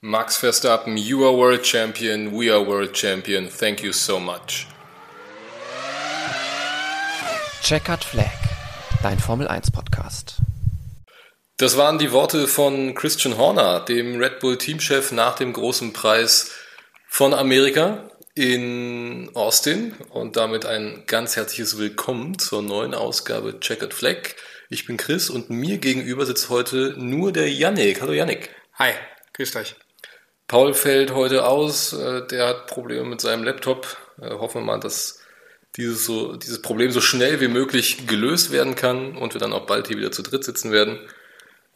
Max Verstappen, you are world champion, we are world champion. Thank you so much. Checkered Flag, dein Formel 1 Podcast. Das waren die Worte von Christian Horner, dem Red Bull Teamchef nach dem großen Preis von Amerika in Austin und damit ein ganz herzliches Willkommen zur neuen Ausgabe Checkered Flag. Ich bin Chris und mir gegenüber sitzt heute nur der Yannick. Hallo Yannick. Hi, grüßt euch. Paul fällt heute aus, äh, der hat Probleme mit seinem Laptop. Äh, hoffen wir mal, dass dieses, so, dieses Problem so schnell wie möglich gelöst werden kann und wir dann auch bald hier wieder zu dritt sitzen werden.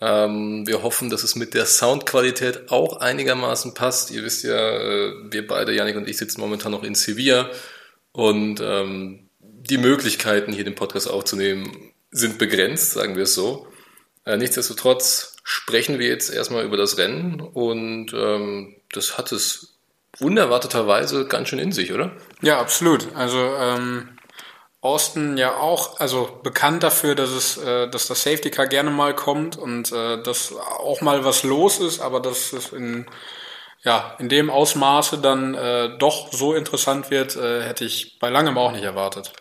Ähm, wir hoffen, dass es mit der Soundqualität auch einigermaßen passt. Ihr wisst ja, äh, wir beide, Janik und ich, sitzen momentan noch in Sevilla und ähm, die Möglichkeiten, hier den Podcast aufzunehmen, sind begrenzt, sagen wir es so. Äh, nichtsdestotrotz sprechen wir jetzt erstmal über das Rennen und ähm, das hat es unerwarteterweise ganz schön in sich, oder? Ja, absolut. Also ähm, Austin ja auch, also bekannt dafür, dass es, äh, dass das Safety Car gerne mal kommt und äh, dass auch mal was los ist, aber dass es in ja in dem Ausmaße dann äh, doch so interessant wird, äh, hätte ich bei langem auch nicht erwartet.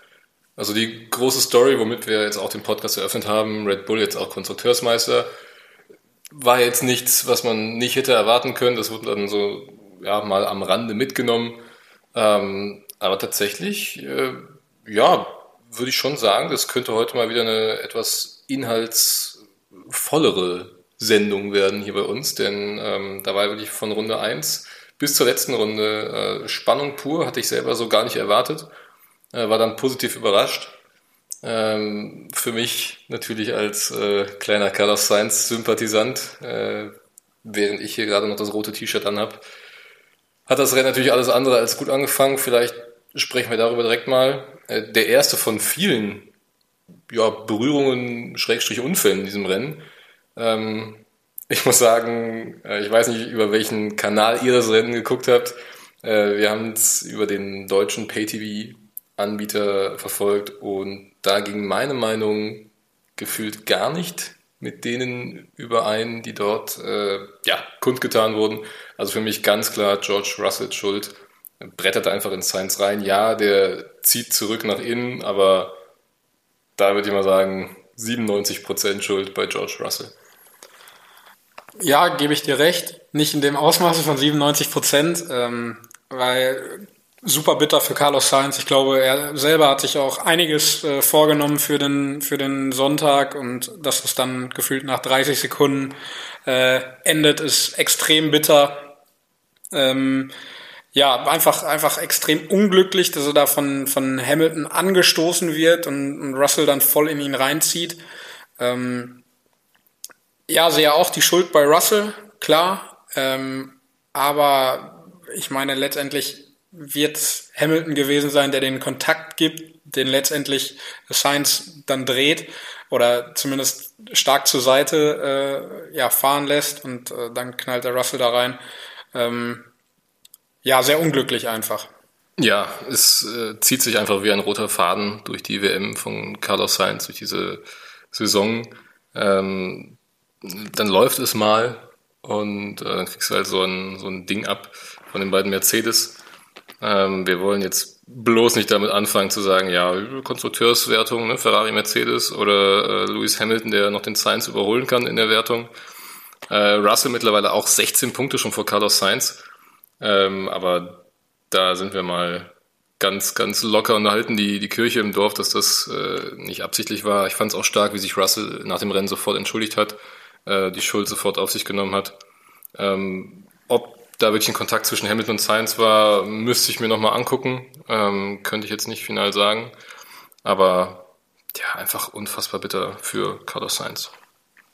Also die große Story, womit wir jetzt auch den Podcast eröffnet haben, Red Bull jetzt auch Konstrukteursmeister, war jetzt nichts, was man nicht hätte erwarten können. Das wurde dann so ja mal am Rande mitgenommen. Ähm, aber tatsächlich äh, ja, würde ich schon sagen, das könnte heute mal wieder eine etwas inhaltsvollere Sendung werden hier bei uns, denn ähm, da war wirklich von Runde 1 bis zur letzten Runde äh, Spannung pur, hatte ich selber so gar nicht erwartet, äh, war dann positiv überrascht. Ähm, für mich natürlich als äh, kleiner Carlos Sainz Sympathisant, äh, während ich hier gerade noch das rote T-Shirt anhab, hat das Rennen natürlich alles andere als gut angefangen. Vielleicht sprechen wir darüber direkt mal. Äh, der erste von vielen ja, Berührungen, Schrägstrich Unfällen in diesem Rennen. Ähm, ich muss sagen, äh, ich weiß nicht, über welchen Kanal ihr das Rennen geguckt habt. Äh, wir haben es über den deutschen Pay-TV-Anbieter verfolgt und da ging meine Meinung gefühlt gar nicht mit denen überein, die dort äh, ja, kundgetan wurden. Also für mich ganz klar George Russell schuld brettert einfach in Science rein. Ja, der zieht zurück nach innen, aber da würde ich mal sagen, 97% Schuld bei George Russell. Ja, gebe ich dir recht. Nicht in dem Ausmaße von 97 Prozent, ähm, weil super bitter für Carlos Sainz. Ich glaube, er selber hat sich auch einiges äh, vorgenommen für den, für den Sonntag und dass es dann gefühlt nach 30 Sekunden äh, endet, ist extrem bitter. Ähm, ja, einfach, einfach extrem unglücklich, dass er da von, von Hamilton angestoßen wird und, und Russell dann voll in ihn reinzieht. Ähm, ja, sehe auch die Schuld bei Russell, klar. Ähm, aber ich meine, letztendlich wird Hamilton gewesen sein, der den Kontakt gibt, den letztendlich Sainz dann dreht oder zumindest stark zur Seite äh, ja, fahren lässt und äh, dann knallt der Russell da rein. Ähm, ja, sehr unglücklich einfach. Ja, es äh, zieht sich einfach wie ein roter Faden durch die WM von Carlos Sainz, durch diese Saison. Ähm, dann läuft es mal und äh, dann kriegst du halt so ein, so ein Ding ab von den beiden Mercedes. Ähm, wir wollen jetzt bloß nicht damit anfangen zu sagen, ja, Konstrukteurswertung, ne, Ferrari, Mercedes oder äh, Lewis Hamilton, der noch den Sainz überholen kann in der Wertung. Äh, Russell mittlerweile auch 16 Punkte schon vor Carlos Sainz. Ähm, aber da sind wir mal ganz, ganz locker und halten die, die Kirche im Dorf, dass das äh, nicht absichtlich war. Ich fand es auch stark, wie sich Russell nach dem Rennen sofort entschuldigt hat, äh, die Schuld sofort auf sich genommen hat. Ähm, ob da wirklich ein Kontakt zwischen Hamilton und Sainz war, müsste ich mir nochmal angucken. Ähm, könnte ich jetzt nicht final sagen. Aber ja, einfach unfassbar bitter für Carlos Sainz.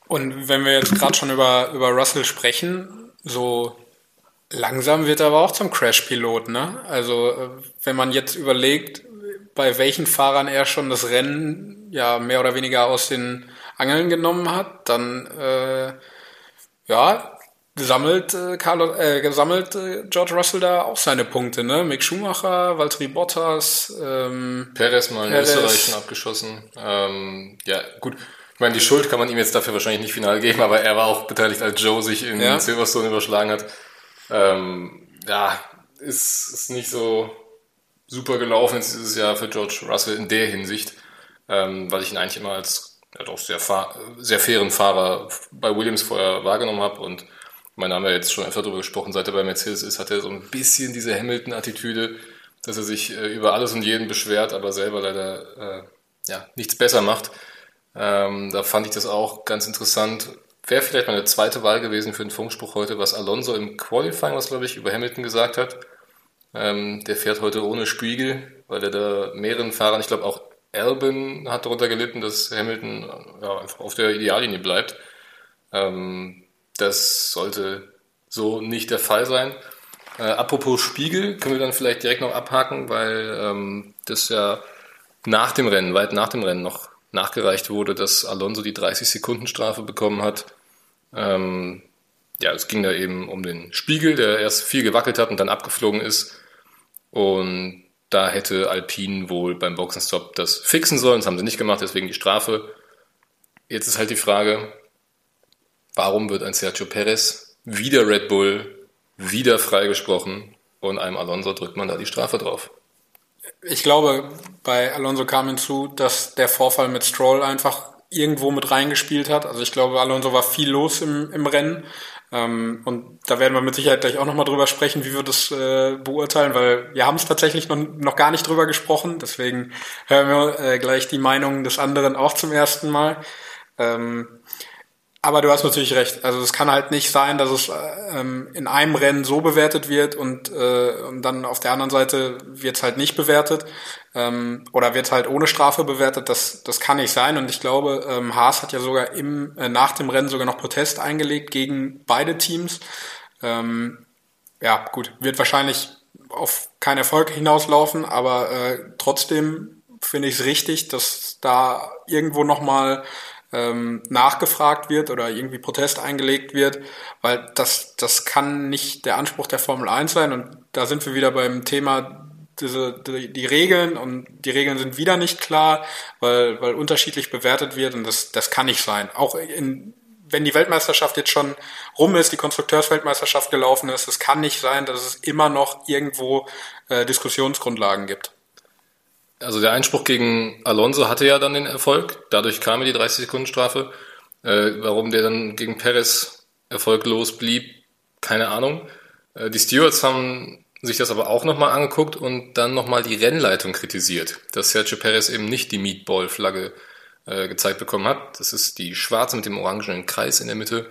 Und wenn wir jetzt gerade schon über, über Russell sprechen, so Langsam wird er aber auch zum Crash-Pilot, ne? Also, äh, wenn man jetzt überlegt, bei welchen Fahrern er schon das Rennen ja mehr oder weniger aus den Angeln genommen hat, dann äh, ja, gesammelt, äh, Carlos, äh, gesammelt äh, George Russell da auch seine Punkte, ne? Mick Schumacher, Valtteri Bottas, ähm, Perez mal in Perez. Österreich schon abgeschossen. Ähm, ja, gut. Ich meine, die Schuld kann man ihm jetzt dafür wahrscheinlich nicht final geben, aber er war auch beteiligt, als Joe sich in ja. Silverstone überschlagen hat. Ähm, ja, ist, ist nicht so super gelaufen jetzt dieses Jahr für George Russell in der Hinsicht, ähm, weil ich ihn eigentlich immer als ja, doch sehr, sehr fairen Fahrer bei Williams vorher wahrgenommen habe und mein Name ja jetzt schon öfter darüber gesprochen, seit er bei Mercedes ist, hat er so ein bisschen diese Hamilton-Attitüde, dass er sich äh, über alles und jeden beschwert, aber selber leider äh, ja, nichts besser macht. Ähm, da fand ich das auch ganz interessant. Wäre vielleicht meine zweite Wahl gewesen für den Funkspruch heute, was Alonso im Qualifying, was glaube ich, über Hamilton gesagt hat. Ähm, der fährt heute ohne Spiegel, weil er da mehreren Fahrern, ich glaube auch Albin hat darunter gelitten, dass Hamilton ja, einfach auf der Ideallinie bleibt. Ähm, das sollte so nicht der Fall sein. Äh, apropos Spiegel, können wir dann vielleicht direkt noch abhaken, weil ähm, das ja nach dem Rennen, weit nach dem Rennen noch nachgereicht wurde, dass Alonso die 30-Sekunden-Strafe bekommen hat. Ähm, ja, es ging da eben um den Spiegel, der erst viel gewackelt hat und dann abgeflogen ist. Und da hätte Alpine wohl beim Boxenstopp das fixen sollen. Das haben sie nicht gemacht, deswegen die Strafe. Jetzt ist halt die Frage, warum wird ein Sergio Perez wieder Red Bull, wieder freigesprochen und einem Alonso drückt man da die Strafe drauf? Ich glaube, bei Alonso kam hinzu, dass der Vorfall mit Stroll einfach irgendwo mit reingespielt hat. Also ich glaube, Alonso war viel los im, im Rennen. Ähm, und da werden wir mit Sicherheit gleich auch nochmal drüber sprechen, wie wir das äh, beurteilen, weil wir haben es tatsächlich noch, noch gar nicht drüber gesprochen. Deswegen hören wir äh, gleich die Meinungen des anderen auch zum ersten Mal. Ähm, aber du hast natürlich recht. Also es kann halt nicht sein, dass es ähm, in einem Rennen so bewertet wird und, äh, und dann auf der anderen Seite wird es halt nicht bewertet ähm, oder wird halt ohne Strafe bewertet. Das, das kann nicht sein. Und ich glaube, ähm, Haas hat ja sogar im, äh, nach dem Rennen sogar noch Protest eingelegt gegen beide Teams. Ähm, ja, gut, wird wahrscheinlich auf keinen Erfolg hinauslaufen, aber äh, trotzdem finde ich es richtig, dass da irgendwo nochmal ähm, nachgefragt wird oder irgendwie Protest eingelegt wird, weil das, das kann nicht der Anspruch der Formel 1 sein. Und da sind wir wieder beim Thema diese, die, die Regeln und die Regeln sind wieder nicht klar, weil, weil unterschiedlich bewertet wird und das, das kann nicht sein. Auch in, wenn die Weltmeisterschaft jetzt schon rum ist, die Konstrukteursweltmeisterschaft gelaufen ist, es kann nicht sein, dass es immer noch irgendwo äh, Diskussionsgrundlagen gibt. Also der Einspruch gegen Alonso hatte ja dann den Erfolg, dadurch kam ja die 30-Sekunden-Strafe. Äh, warum der dann gegen Perez erfolglos blieb, keine Ahnung. Äh, die Stewards haben sich das aber auch nochmal angeguckt und dann nochmal die Rennleitung kritisiert, dass Sergio Perez eben nicht die Meatball-Flagge äh, gezeigt bekommen hat. Das ist die schwarze mit dem orangenen Kreis in der Mitte,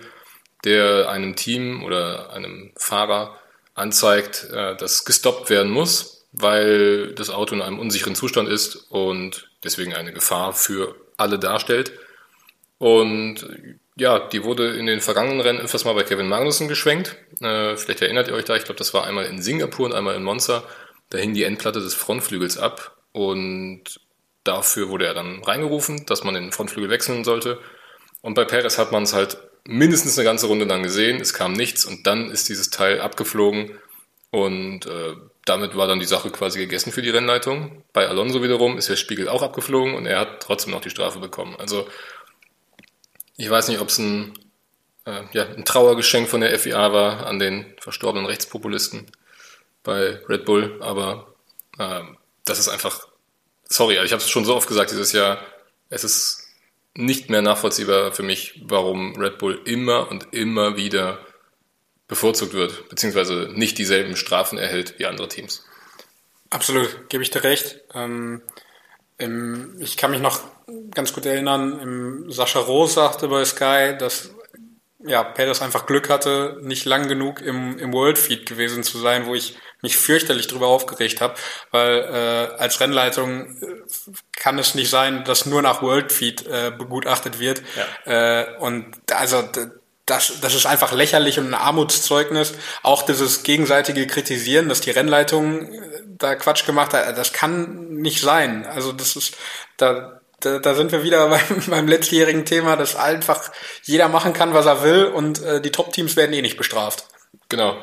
der einem Team oder einem Fahrer anzeigt, äh, dass gestoppt werden muss weil das Auto in einem unsicheren Zustand ist und deswegen eine Gefahr für alle darstellt. Und ja, die wurde in den vergangenen Rennen öfters mal bei Kevin Magnussen geschwenkt. Äh, vielleicht erinnert ihr euch da, ich glaube, das war einmal in Singapur und einmal in Monza. Da hing die Endplatte des Frontflügels ab und dafür wurde er dann reingerufen, dass man den Frontflügel wechseln sollte. Und bei Perez hat man es halt mindestens eine ganze Runde lang gesehen, es kam nichts und dann ist dieses Teil abgeflogen und äh, damit war dann die Sache quasi gegessen für die Rennleitung. Bei Alonso wiederum ist der Spiegel auch abgeflogen und er hat trotzdem noch die Strafe bekommen. Also ich weiß nicht, ob es ein, äh, ja, ein Trauergeschenk von der FIA war an den verstorbenen Rechtspopulisten bei Red Bull, aber äh, das ist einfach, sorry, ich habe es schon so oft gesagt dieses Jahr, es ist nicht mehr nachvollziehbar für mich, warum Red Bull immer und immer wieder bevorzugt wird, beziehungsweise nicht dieselben Strafen erhält wie andere Teams. Absolut, gebe ich dir recht. Ähm, im, ich kann mich noch ganz gut erinnern, im Sascha Roos sagte bei Sky, dass ja, Peters einfach Glück hatte, nicht lang genug im, im World Feed gewesen zu sein, wo ich mich fürchterlich drüber aufgeregt habe, weil äh, als Rennleitung äh, kann es nicht sein, dass nur nach World Feed äh, begutachtet wird. Ja. Äh, und also das, das ist einfach lächerlich und ein Armutszeugnis. Auch dieses gegenseitige Kritisieren, dass die Rennleitung äh, da Quatsch gemacht hat, das kann nicht sein. Also das ist, da, da, da sind wir wieder beim, beim letztjährigen Thema, dass einfach jeder machen kann, was er will und äh, die Top-Teams werden eh nicht bestraft. Genau.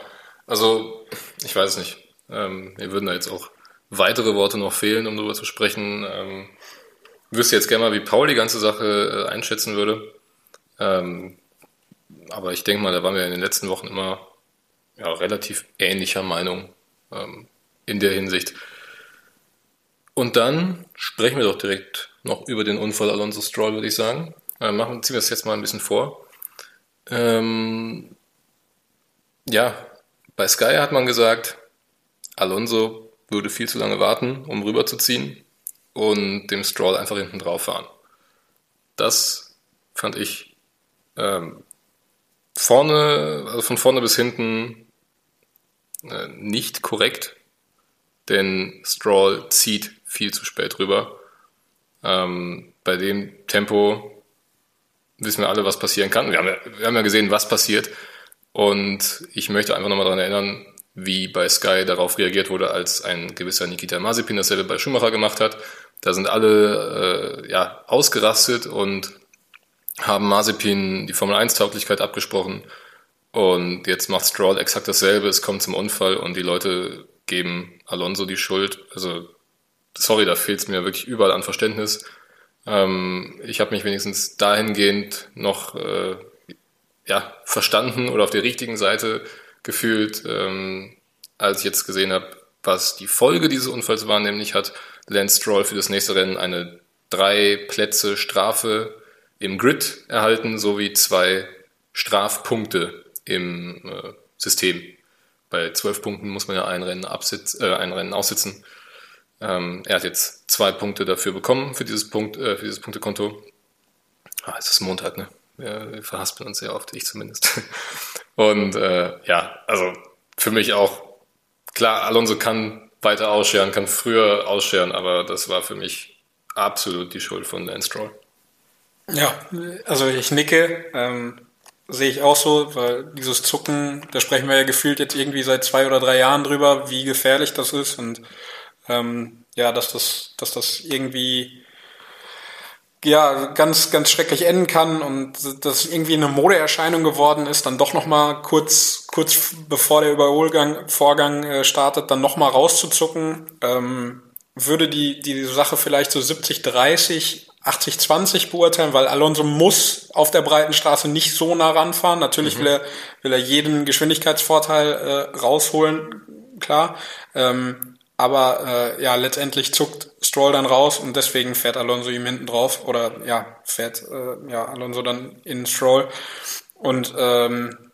Also, ich weiß nicht. Ähm, mir würden da jetzt auch weitere Worte noch fehlen, um darüber zu sprechen. Ähm, wüsste jetzt gerne mal, wie Paul die ganze Sache äh, einschätzen würde. Ähm, aber ich denke mal, da waren wir in den letzten Wochen immer ja, relativ ähnlicher Meinung ähm, in der Hinsicht. Und dann sprechen wir doch direkt noch über den Unfall Alonso Stroll, würde ich sagen. Äh, machen, ziehen wir es jetzt mal ein bisschen vor. Ähm, ja, bei Sky hat man gesagt, Alonso würde viel zu lange warten, um rüberzuziehen und dem Stroll einfach hinten drauf fahren. Das fand ich ähm, vorne, also von vorne bis hinten äh, nicht korrekt, denn Stroll zieht viel zu spät rüber. Ähm, bei dem Tempo wissen wir alle, was passieren kann. Wir haben, ja, wir haben ja gesehen, was passiert. Und ich möchte einfach nochmal daran erinnern, wie bei Sky darauf reagiert wurde, als ein gewisser Nikita Mazepin dasselbe bei Schumacher gemacht hat. Da sind alle äh, ja, ausgerastet und haben Mazepin die Formel 1 Tauglichkeit abgesprochen. Und jetzt macht Stroll exakt dasselbe. Es kommt zum Unfall und die Leute geben Alonso die Schuld. Also, sorry, da fehlt es mir wirklich überall an Verständnis. Ähm, ich habe mich wenigstens dahingehend noch äh, ja, verstanden oder auf der richtigen Seite gefühlt, ähm, als ich jetzt gesehen habe, was die Folge dieses Unfalls war, nämlich hat Lance Stroll für das nächste Rennen eine drei Plätze Strafe im Grid erhalten, sowie zwei Strafpunkte im äh, System. Bei zwölf Punkten muss man ja ein Rennen, absitz, äh, ein Rennen aussitzen. Ähm, er hat jetzt zwei Punkte dafür bekommen, für dieses, Punkt, äh, für dieses Punktekonto. Ah, es ist Montag, ne? Wir, wir verhaspeln uns sehr oft, ich zumindest. Und äh, ja, also für mich auch, klar, Alonso kann weiter ausscheren, kann früher ausscheren, aber das war für mich absolut die Schuld von Lance Stroll. Ja, also ich nicke, ähm, sehe ich auch so, weil dieses Zucken, da sprechen wir ja gefühlt jetzt irgendwie seit zwei oder drei Jahren drüber, wie gefährlich das ist und ähm, ja, dass das, dass das irgendwie ja ganz ganz schrecklich enden kann und das irgendwie eine Modeerscheinung geworden ist, dann doch noch mal kurz kurz bevor der Überholgang Vorgang äh, startet, dann noch mal rauszuzucken, ähm, würde die die Sache vielleicht so 70 30 80-20 beurteilen, weil Alonso muss auf der breiten Straße nicht so nah ranfahren. Natürlich mhm. will, er, will er jeden Geschwindigkeitsvorteil äh, rausholen, klar. Ähm, aber äh, ja, letztendlich zuckt Stroll dann raus und deswegen fährt Alonso ihm hinten drauf oder ja, fährt äh, ja Alonso dann in Stroll und ähm,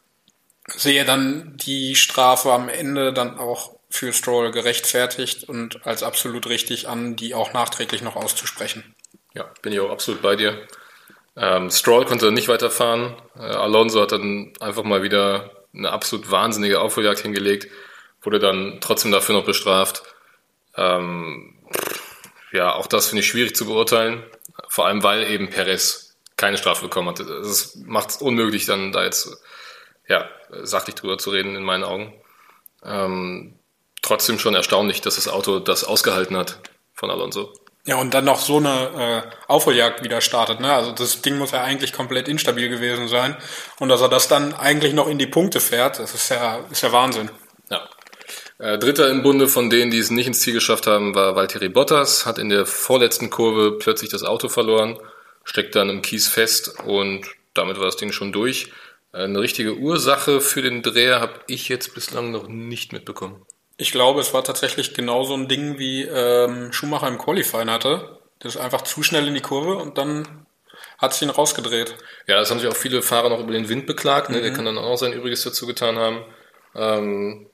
sehe dann die Strafe am Ende dann auch für Stroll gerechtfertigt und als absolut richtig an, die auch nachträglich noch auszusprechen. Ja, bin ich auch absolut bei dir. Ähm, Stroll konnte nicht weiterfahren. Äh, Alonso hat dann einfach mal wieder eine absolut wahnsinnige Aufholjagd hingelegt wurde dann trotzdem dafür noch bestraft. Ähm, ja, auch das finde ich schwierig zu beurteilen. Vor allem, weil eben Perez keine Strafe bekommen hat. Es macht es unmöglich, dann da jetzt ja, sachlich drüber zu reden, in meinen Augen. Ähm, trotzdem schon erstaunlich, dass das Auto das ausgehalten hat von Alonso. Ja, und dann noch so eine äh, Aufholjagd wieder startet. Ne? Also das Ding muss ja eigentlich komplett instabil gewesen sein. Und dass er das dann eigentlich noch in die Punkte fährt, das ist ja, ist ja Wahnsinn. Ja, äh, Dritter im Bunde von denen, die es nicht ins Ziel geschafft haben, war Valtteri Bottas, hat in der vorletzten Kurve plötzlich das Auto verloren, steckt dann im Kies fest und damit war das Ding schon durch. Eine richtige Ursache für den Dreher habe ich jetzt bislang noch nicht mitbekommen. Ich glaube, es war tatsächlich genauso ein Ding, wie ähm, Schumacher im Qualifying hatte. Das ist einfach zu schnell in die Kurve und dann hat sich ihn rausgedreht. Ja, das haben sich auch viele Fahrer noch über den Wind beklagt. Ne? Mhm. Der kann dann auch sein Übriges dazu getan haben. Ähm,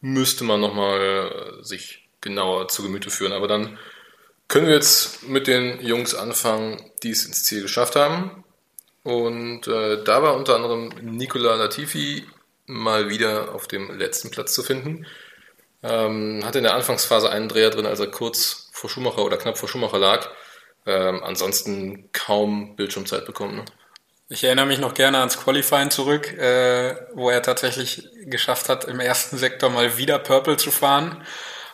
müsste man nochmal äh, sich genauer zu Gemüte führen. Aber dann können wir jetzt mit den Jungs anfangen, die es ins Ziel geschafft haben. Und äh, da war unter anderem Nicola Latifi mal wieder auf dem letzten Platz zu finden. Ähm, hatte in der Anfangsphase einen Dreher drin, als er kurz vor Schumacher oder knapp vor Schumacher lag. Ähm, ansonsten kaum Bildschirmzeit bekommen. Ne? Ich erinnere mich noch gerne ans Qualifying zurück, äh, wo er tatsächlich geschafft hat, im ersten Sektor mal wieder Purple zu fahren,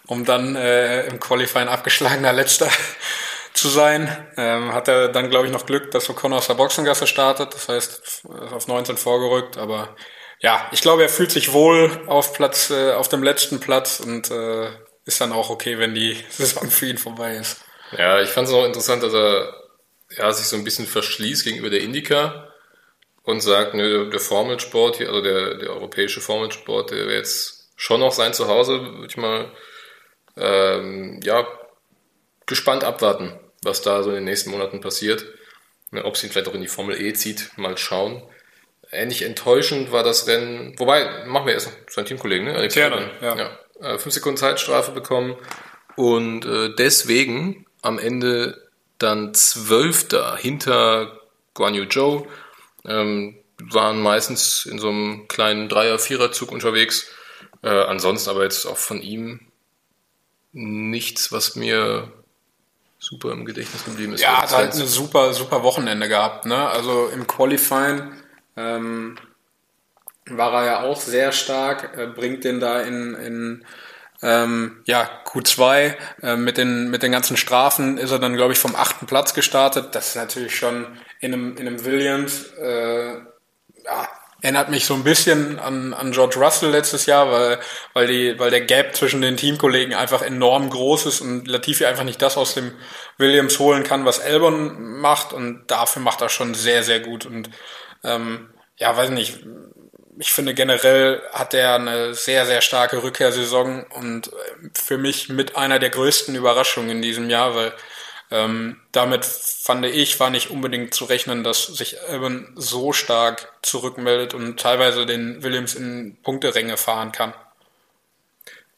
um dann äh, im Qualifying abgeschlagener Letzter zu sein. Ähm, hat er dann, glaube ich, noch Glück, dass O'Connor aus der Boxengasse startet, das heißt, auf 19 vorgerückt, aber ja, ich glaube, er fühlt sich wohl auf Platz, äh, auf dem letzten Platz und äh, ist dann auch okay, wenn die Saison für ihn vorbei ist. Ja, ich fand es auch interessant, dass er ja, sich so ein bisschen verschließt gegenüber der Indica und sagt, nö, der Formelsport hier, also der, der europäische Formelsport, der wäre jetzt schon noch sein Zuhause, würde ich mal ähm, ja, gespannt abwarten, was da so in den nächsten Monaten passiert. Ob es ihn vielleicht auch in die Formel E zieht, mal schauen. Ähnlich enttäuschend war das Rennen, wobei, machen wir erst noch seinen Teamkollegen, ne? Alex Ternan, ja. ja. Äh, fünf Sekunden Zeitstrafe bekommen und äh, deswegen am Ende dann Zwölfter hinter Guan Yu Zhou, ähm, waren meistens in so einem kleinen Dreier-Vierer-Zug unterwegs. Äh, ansonsten aber jetzt auch von ihm nichts, was mir super im Gedächtnis geblieben ist. Ja, hat halt eine super, super Wochenende gehabt. Ne? Also im Qualifying ähm, war er ja auch sehr stark, äh, bringt den da in, in ähm, ja, Q2 äh, mit, den, mit den ganzen Strafen ist er dann, glaube ich, vom achten Platz gestartet. Das ist natürlich schon in einem, in einem Williams, äh, ja, erinnert mich so ein bisschen an, an George Russell letztes Jahr, weil, weil, die, weil der Gap zwischen den Teamkollegen einfach enorm groß ist und Latifi einfach nicht das aus dem Williams holen kann, was Albon macht. Und dafür macht er schon sehr, sehr gut. Und ähm, ja, weiß nicht, ich finde generell hat er eine sehr, sehr starke Rückkehrsaison und für mich mit einer der größten Überraschungen in diesem Jahr, weil ähm, damit fand ich, war nicht unbedingt zu rechnen, dass sich Albon so stark zurückmeldet und teilweise den Williams in Punkteränge fahren kann.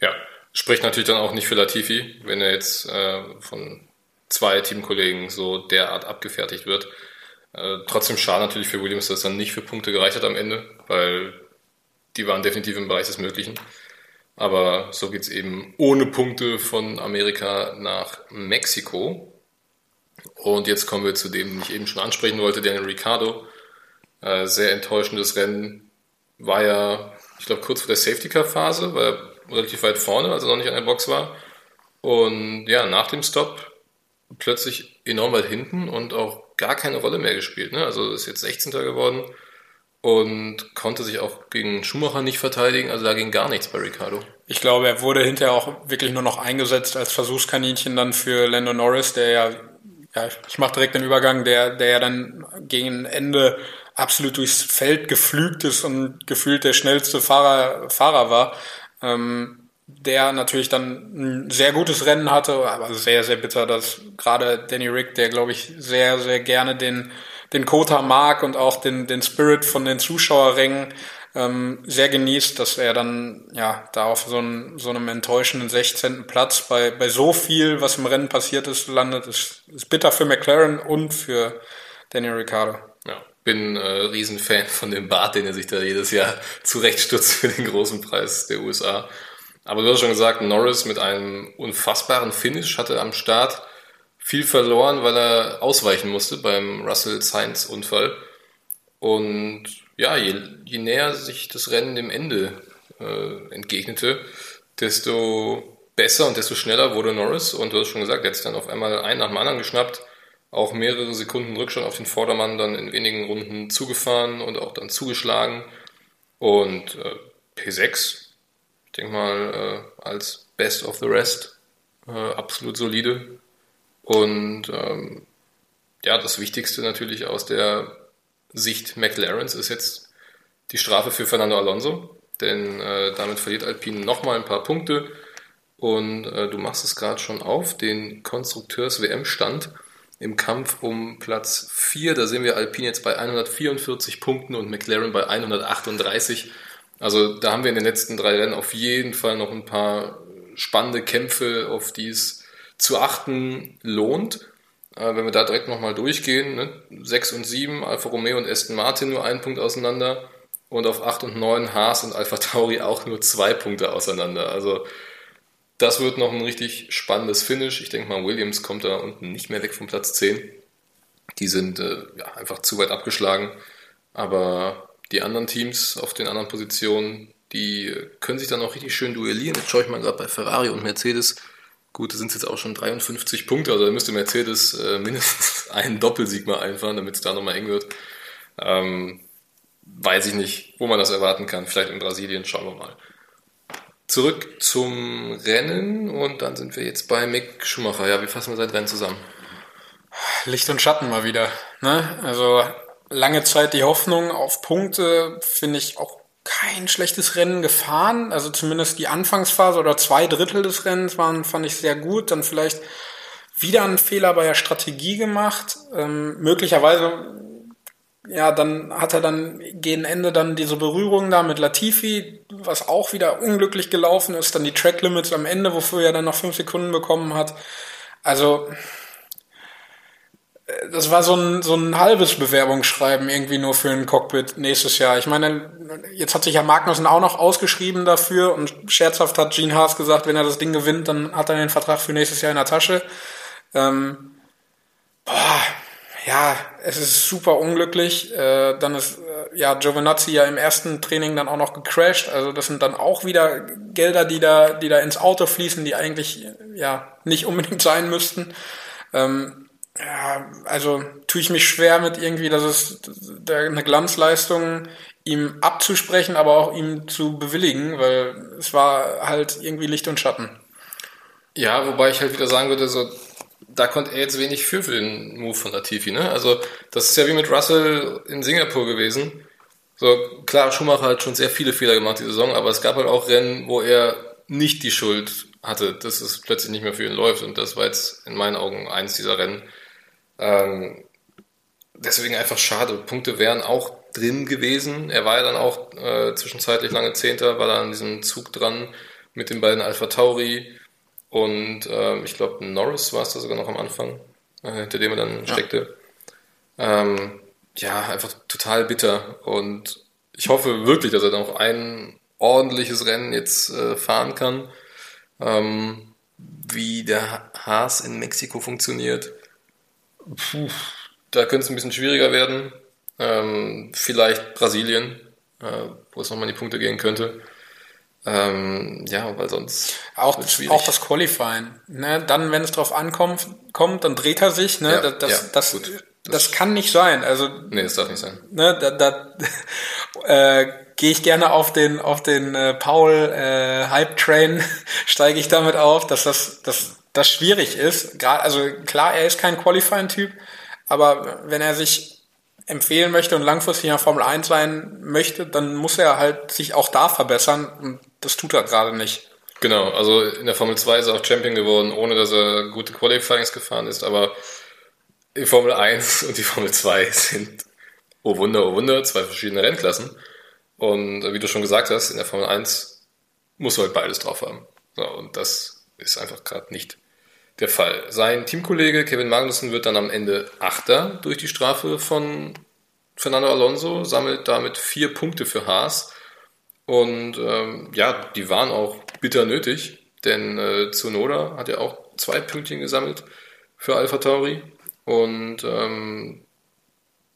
Ja, spricht natürlich dann auch nicht für Latifi, wenn er jetzt äh, von zwei Teamkollegen so derart abgefertigt wird. Äh, trotzdem schade natürlich für Williams, dass es dann nicht für Punkte gereicht hat am Ende, weil die waren definitiv im Bereich des Möglichen. Aber so geht es eben ohne Punkte von Amerika nach Mexiko. Und jetzt kommen wir zu dem, den ich eben schon ansprechen wollte, Daniel Ricciardo. Äh, sehr enttäuschendes Rennen. War ja, ich glaube, kurz vor der Safety-Car-Phase, war er relativ weit vorne, als er noch nicht an der Box war. Und ja, nach dem Stop plötzlich enorm weit hinten und auch gar keine Rolle mehr gespielt. Ne? Also ist jetzt 16. geworden und konnte sich auch gegen Schumacher nicht verteidigen. Also da ging gar nichts bei Ricardo. Ich glaube, er wurde hinterher auch wirklich nur noch eingesetzt als Versuchskaninchen dann für Lando Norris, der ja ja, ich mache direkt den Übergang, der, der ja dann gegen Ende absolut durchs Feld geflügt ist und gefühlt der schnellste Fahrer, Fahrer war, ähm, der natürlich dann ein sehr gutes Rennen hatte, aber sehr, sehr bitter, dass gerade Danny Rick, der glaube ich sehr, sehr gerne den, den Kota mag und auch den, den Spirit von den Zuschauerrängen, ähm, sehr genießt, dass er dann ja da auf so, ein, so einem enttäuschenden 16. Platz bei, bei so viel, was im Rennen passiert ist, landet. Ist, ist bitter für McLaren und für Daniel Ricciardo. Ja, bin äh, Riesenfan von dem Bart, den er sich da jedes Jahr zurechtstutzt für den großen Preis der USA. Aber du hast schon gesagt, Norris mit einem unfassbaren Finish hatte am Start viel verloren, weil er ausweichen musste beim Russell Sainz Unfall. Und ja, je, je näher sich das Rennen dem Ende äh, entgegnete, desto besser und desto schneller wurde Norris. Und du hast schon gesagt, er hat sich dann auf einmal einen nach dem anderen geschnappt, auch mehrere Sekunden Rückstand auf den Vordermann dann in wenigen Runden zugefahren und auch dann zugeschlagen. Und äh, P6, ich denke mal, äh, als Best of the Rest, äh, absolut solide. Und ähm, ja, das Wichtigste natürlich aus der Sicht McLarens ist jetzt die Strafe für Fernando Alonso, denn äh, damit verliert Alpine nochmal ein paar Punkte und äh, du machst es gerade schon auf, den Konstrukteurs-WM-Stand im Kampf um Platz 4, da sehen wir Alpine jetzt bei 144 Punkten und McLaren bei 138. Also da haben wir in den letzten drei Rennen auf jeden Fall noch ein paar spannende Kämpfe, auf die es zu achten lohnt. Äh, wenn wir da direkt nochmal durchgehen, ne? 6 und 7, Alfa Romeo und Aston Martin nur einen Punkt auseinander und auf 8 und 9 Haas und Alfa Tauri auch nur zwei Punkte auseinander. Also das wird noch ein richtig spannendes Finish. Ich denke mal, Williams kommt da unten nicht mehr weg vom Platz 10. Die sind äh, ja, einfach zu weit abgeschlagen. Aber die anderen Teams auf den anderen Positionen, die können sich dann auch richtig schön duellieren. Jetzt schaue ich mal gerade bei Ferrari und Mercedes Gut, das sind jetzt auch schon 53 Punkte, also da müsste Mercedes äh, mindestens einen Doppelsieg mal einfahren, damit es da nochmal eng wird. Ähm, weiß ich nicht, wo man das erwarten kann. Vielleicht in Brasilien, schauen wir mal. Zurück zum Rennen und dann sind wir jetzt bei Mick Schumacher. Ja, wie fassen wir sein Rennen zusammen? Licht und Schatten mal wieder. Ne? Also lange Zeit die Hoffnung auf Punkte, finde ich auch kein schlechtes Rennen gefahren. Also zumindest die Anfangsphase oder zwei Drittel des Rennens waren, fand ich sehr gut. Dann vielleicht wieder einen Fehler bei der Strategie gemacht. Ähm, möglicherweise, ja, dann hat er dann gegen Ende dann diese Berührung da mit Latifi, was auch wieder unglücklich gelaufen ist. Dann die Track Limits am Ende, wofür er dann noch fünf Sekunden bekommen hat. Also, das war so ein, so ein halbes Bewerbungsschreiben irgendwie nur für ein Cockpit nächstes Jahr. Ich meine, jetzt hat sich ja Magnussen auch noch ausgeschrieben dafür und scherzhaft hat Gene Haas gesagt, wenn er das Ding gewinnt, dann hat er den Vertrag für nächstes Jahr in der Tasche. Ähm, boah, ja, es ist super unglücklich. Äh, dann ist äh, ja Giovinazzi ja im ersten Training dann auch noch gecrashed. Also das sind dann auch wieder Gelder, die da, die da ins Auto fließen, die eigentlich ja nicht unbedingt sein müssten. Ähm, ja, also tue ich mich schwer mit irgendwie, dass es eine Glanzleistung ihm abzusprechen, aber auch ihm zu bewilligen, weil es war halt irgendwie Licht und Schatten. Ja, wobei ich halt wieder sagen würde, so, da konnte er jetzt wenig für für den Move von Latifi, ne? Also, das ist ja wie mit Russell in Singapur gewesen. So, klar, Schumacher hat schon sehr viele Fehler gemacht die Saison, aber es gab halt auch Rennen, wo er nicht die Schuld hatte, dass es plötzlich nicht mehr für ihn läuft. Und das war jetzt in meinen Augen eins dieser Rennen. Ähm, deswegen einfach schade. Punkte wären auch drin gewesen. Er war ja dann auch äh, zwischenzeitlich lange Zehnter, war da an diesem Zug dran mit den beiden Alpha Tauri und äh, ich glaube Norris war es da sogar noch am Anfang, äh, hinter dem er dann ja. steckte. Ähm, ja, einfach total bitter und ich hoffe wirklich, dass er dann auch ein ordentliches Rennen jetzt äh, fahren kann. Ähm, wie der Haas in Mexiko funktioniert, Puh, da könnte es ein bisschen schwieriger werden. Ähm, vielleicht Brasilien, äh, wo es nochmal in die Punkte gehen könnte. Ähm, ja, weil sonst auch, auch das Qualifying. Ne? Dann, wenn es drauf ankommt, kommt, dann dreht er sich. Ne? Ja, das, ja, das, das, das, kann nicht sein. Also, nee, das darf nicht sein. Ne, da, da äh, gehe ich gerne auf den auf den äh, Paul äh, Hype Train, steige ich damit auf, dass das, das das schwierig ist. Gerade, also klar, er ist kein Qualifying-Typ, aber wenn er sich empfehlen möchte und langfristig in der Formel 1 sein möchte, dann muss er halt sich auch da verbessern und das tut er gerade nicht. Genau, also in der Formel 2 ist er auch Champion geworden, ohne dass er gute Qualifyings gefahren ist, aber die Formel 1 und die Formel 2 sind, oh Wunder, oh Wunder, zwei verschiedene Rennklassen. Und wie du schon gesagt hast, in der Formel 1 musst du halt beides drauf haben. So, und das ist einfach gerade nicht der Fall. Sein Teamkollege Kevin Magnussen wird dann am Ende Achter durch die Strafe von Fernando Alonso, sammelt damit vier Punkte für Haas. Und ähm, ja, die waren auch bitter nötig, denn äh, Tsunoda hat ja auch zwei Pünktchen gesammelt für Alpha Tauri. Und ähm,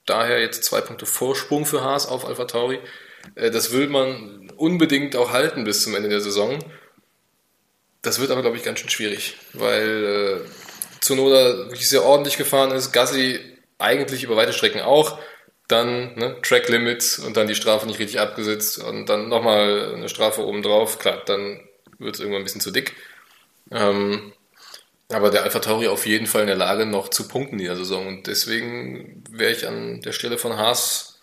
daher jetzt zwei Punkte Vorsprung für Haas auf Alpha Tauri. Äh, das will man unbedingt auch halten bis zum Ende der Saison. Das wird aber, glaube ich, ganz schön schwierig, weil äh, Zunoda wirklich sehr ordentlich gefahren ist, Gassi eigentlich über weite Strecken auch, dann ne, Track Limits und dann die Strafe nicht richtig abgesetzt und dann nochmal eine Strafe obendrauf. Klar, dann wird es irgendwann ein bisschen zu dick. Ähm, aber der Alpha Tauri auf jeden Fall in der Lage, noch zu punkten in der Saison. Und deswegen wäre ich an der Stelle von Haas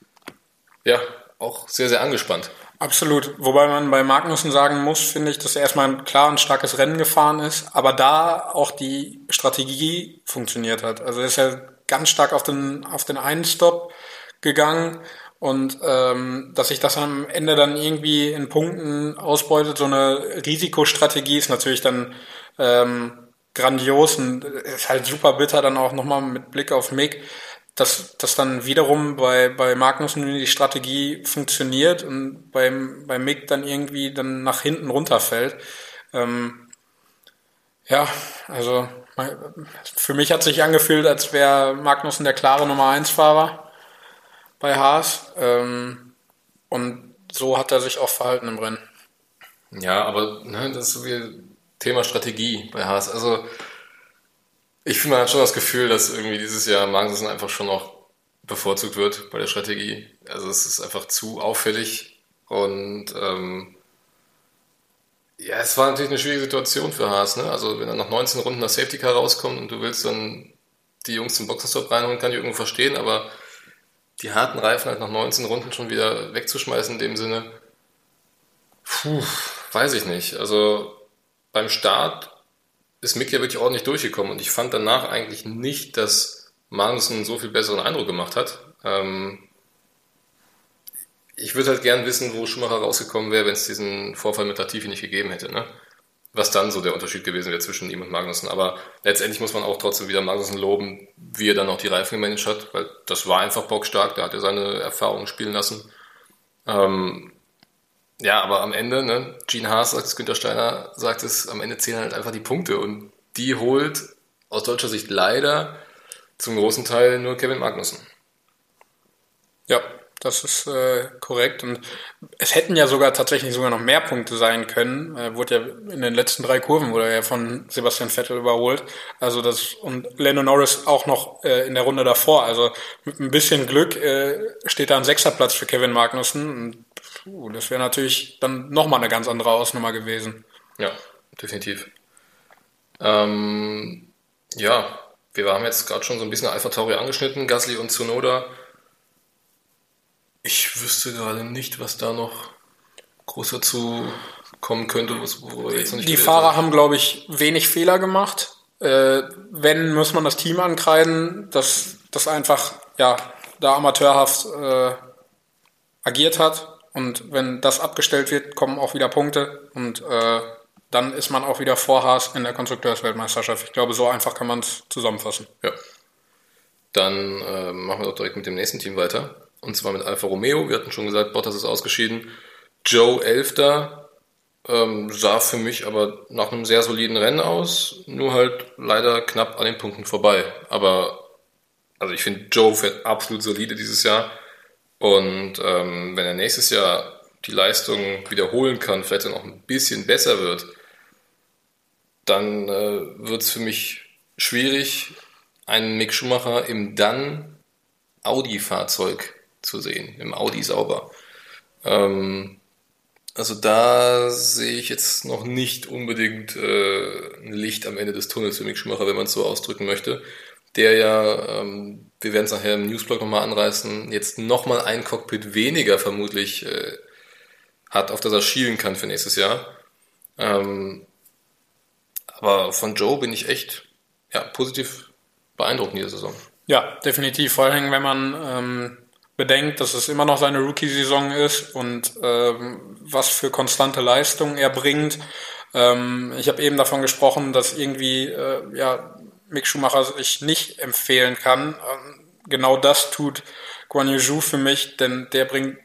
ja auch sehr, sehr angespannt. Absolut. Wobei man bei Magnussen sagen muss, finde ich, dass er erstmal ein klar und starkes Rennen gefahren ist, aber da auch die Strategie funktioniert hat. Also er ist ja ganz stark auf den, auf den einen Stop gegangen und ähm, dass sich das am Ende dann irgendwie in Punkten ausbeutet, so eine Risikostrategie ist natürlich dann ähm, grandios und ist halt super bitter dann auch nochmal mit Blick auf Mick dass das dann wiederum bei, bei Magnussen die Strategie funktioniert und beim, bei Mick dann irgendwie dann nach hinten runterfällt. Ähm, ja, also für mich hat sich angefühlt, als wäre Magnussen der klare Nummer 1 Fahrer bei Haas. Ähm, und so hat er sich auch verhalten im Rennen. Ja, aber ne, das ist so wie Thema Strategie bei Haas. Also ich finde, man hat schon das Gefühl, dass irgendwie dieses Jahr Magnussen einfach schon noch bevorzugt wird bei der Strategie. Also es ist einfach zu auffällig und ähm, ja, es war natürlich eine schwierige Situation für Haas. Ne? Also wenn er nach 19 Runden das Safety Car rauskommt und du willst dann die Jungs zum Boxenstopp reinholen, kann ich irgendwo verstehen, aber die harten Reifen halt nach 19 Runden schon wieder wegzuschmeißen in dem Sinne, puh, weiß ich nicht. Also beim Start ist Mick ja wirklich ordentlich durchgekommen und ich fand danach eigentlich nicht, dass Magnussen so viel besseren Eindruck gemacht hat. Ähm, ich würde halt gern wissen, wo Schumacher rausgekommen wäre, wenn es diesen Vorfall mit Latifi nicht gegeben hätte. Ne? Was dann so der Unterschied gewesen wäre zwischen ihm und Magnussen. Aber letztendlich muss man auch trotzdem wieder Magnussen loben, wie er dann auch die Reifen gemanagt hat, weil das war einfach bockstark, da hat er seine Erfahrungen spielen lassen. Ähm, ja, aber am Ende, ne, Gene Haas sagt es, Günther Steiner sagt es, am Ende zählen halt einfach die Punkte und die holt aus deutscher Sicht leider zum großen Teil nur Kevin Magnussen. Ja, das ist äh, korrekt. Und es hätten ja sogar tatsächlich sogar noch mehr Punkte sein können. Er wurde ja in den letzten drei Kurven wurde er von Sebastian Vettel überholt. Also das und Lando Norris auch noch äh, in der Runde davor. Also mit ein bisschen Glück äh, steht da ein Sechserplatz für Kevin Magnussen. Und puh, das wäre natürlich dann nochmal eine ganz andere Ausnummer gewesen. Ja, definitiv. Ähm, ja, wir haben jetzt gerade schon so ein bisschen Alpha Tauri angeschnitten, Gasly und Tsunoda ich wüsste gerade nicht, was da noch groß dazu kommen könnte, wo jetzt noch nicht Die Fahrer haben, glaube ich, wenig Fehler gemacht. Äh, wenn, muss man das Team ankreiden, dass das einfach ja da amateurhaft äh, agiert hat. Und wenn das abgestellt wird, kommen auch wieder Punkte. Und äh, dann ist man auch wieder vor Haas in der Konstrukteursweltmeisterschaft. Ich glaube, so einfach kann man es zusammenfassen. Ja. Dann äh, machen wir doch direkt mit dem nächsten Team weiter. Und zwar mit Alfa Romeo. Wir hatten schon gesagt, Bottas ist ausgeschieden. Joe Elfter ähm, sah für mich aber nach einem sehr soliden Rennen aus, nur halt leider knapp an den Punkten vorbei. Aber also ich finde, Joe fährt absolut solide dieses Jahr. Und ähm, wenn er nächstes Jahr die Leistung wiederholen kann, vielleicht dann auch ein bisschen besser wird, dann äh, wird es für mich schwierig, einen Mick Schumacher im dann Audi-Fahrzeug zu sehen, im Audi sauber. Ähm, also da sehe ich jetzt noch nicht unbedingt äh, ein Licht am Ende des Tunnels für Mick Schumacher, wenn man es so ausdrücken möchte. Der ja, ähm, wir werden es nachher im Newsblog nochmal anreißen, jetzt nochmal ein Cockpit weniger vermutlich äh, hat, auf das er schielen kann für nächstes Jahr. Ähm, aber von Joe bin ich echt ja, positiv beeindruckt in dieser Saison. Ja, definitiv. Vor allem, wenn man ähm, bedenkt, dass es immer noch seine Rookie-Saison ist und ähm, was für konstante Leistungen er bringt. Ähm, ich habe eben davon gesprochen, dass irgendwie äh, ja, Mick Schumacher sich nicht empfehlen kann. Ähm, genau das tut Guan Yu für mich, denn der bringt